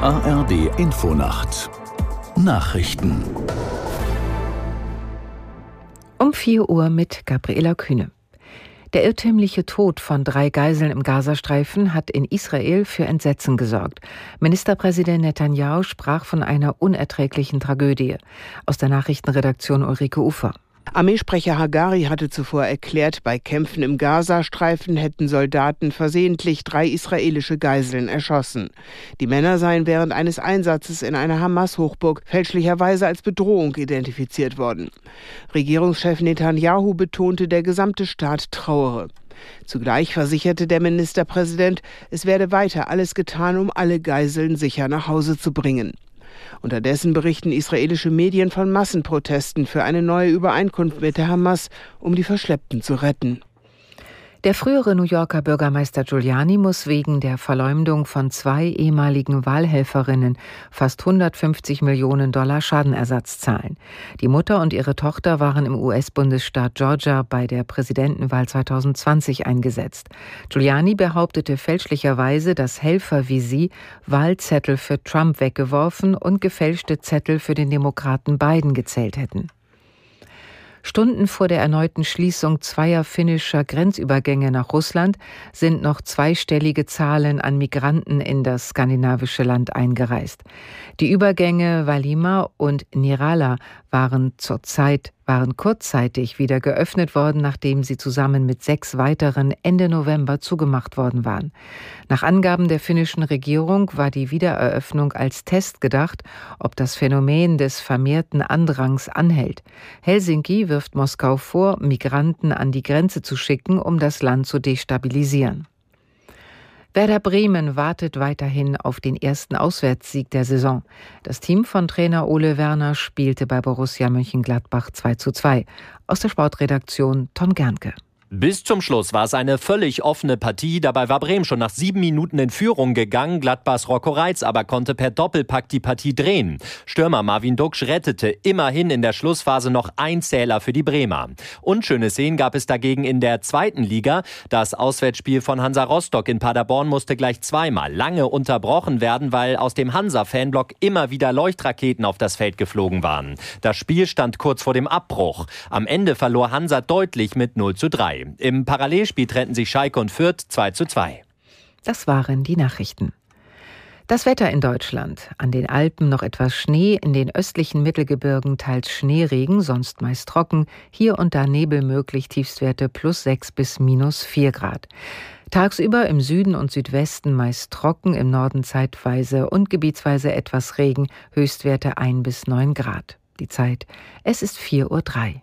ARD Infonacht Nachrichten um 4 Uhr mit Gabriela Kühne. Der irrtümliche Tod von drei Geiseln im Gazastreifen hat in Israel für Entsetzen gesorgt. Ministerpräsident Netanyahu sprach von einer unerträglichen Tragödie. Aus der Nachrichtenredaktion Ulrike Ufer. Armeesprecher Hagari hatte zuvor erklärt, bei Kämpfen im Gazastreifen hätten Soldaten versehentlich drei israelische Geiseln erschossen. Die Männer seien während eines Einsatzes in einer Hamas-Hochburg fälschlicherweise als Bedrohung identifiziert worden. Regierungschef Netanyahu betonte, der gesamte Staat trauere. Zugleich versicherte der Ministerpräsident, es werde weiter alles getan, um alle Geiseln sicher nach Hause zu bringen. Unterdessen berichten israelische Medien von Massenprotesten für eine neue Übereinkunft mit der Hamas, um die Verschleppten zu retten. Der frühere New Yorker Bürgermeister Giuliani muss wegen der Verleumdung von zwei ehemaligen Wahlhelferinnen fast 150 Millionen Dollar Schadenersatz zahlen. Die Mutter und ihre Tochter waren im US-Bundesstaat Georgia bei der Präsidentenwahl 2020 eingesetzt. Giuliani behauptete fälschlicherweise, dass Helfer wie sie Wahlzettel für Trump weggeworfen und gefälschte Zettel für den Demokraten Biden gezählt hätten. Stunden vor der erneuten Schließung zweier finnischer Grenzübergänge nach Russland sind noch zweistellige Zahlen an Migranten in das skandinavische Land eingereist. Die Übergänge Valima und Nirala waren zurzeit waren kurzzeitig wieder geöffnet worden, nachdem sie zusammen mit sechs weiteren Ende November zugemacht worden waren. Nach Angaben der finnischen Regierung war die Wiedereröffnung als Test gedacht, ob das Phänomen des vermehrten Andrangs anhält. Helsinki wirft Moskau vor, Migranten an die Grenze zu schicken, um das Land zu destabilisieren. Werder Bremen wartet weiterhin auf den ersten Auswärtssieg der Saison. Das Team von Trainer Ole Werner spielte bei Borussia Mönchengladbach 2 zu 2. Aus der Sportredaktion Tom Gernke. Bis zum Schluss war es eine völlig offene Partie. Dabei war Bremen schon nach sieben Minuten in Führung gegangen. Gladbachs Rocco Reitz aber konnte per Doppelpack die Partie drehen. Stürmer Marvin Duksch rettete immerhin in der Schlussphase noch ein Zähler für die Bremer. Unschöne Szenen gab es dagegen in der zweiten Liga. Das Auswärtsspiel von Hansa Rostock in Paderborn musste gleich zweimal lange unterbrochen werden, weil aus dem Hansa-Fanblock immer wieder Leuchtraketen auf das Feld geflogen waren. Das Spiel stand kurz vor dem Abbruch. Am Ende verlor Hansa deutlich mit 0 zu 3. Im Parallelspiel trennten sich Schalke und Fürth 2 zu 2. Das waren die Nachrichten. Das Wetter in Deutschland. An den Alpen noch etwas Schnee, in den östlichen Mittelgebirgen teils Schneeregen, sonst meist trocken, hier und da Nebel möglich, Tiefstwerte plus 6 bis minus 4 Grad. Tagsüber im Süden und Südwesten meist trocken, im Norden zeitweise und gebietsweise etwas Regen, Höchstwerte 1 bis 9 Grad. Die Zeit, es ist 4.03 Uhr.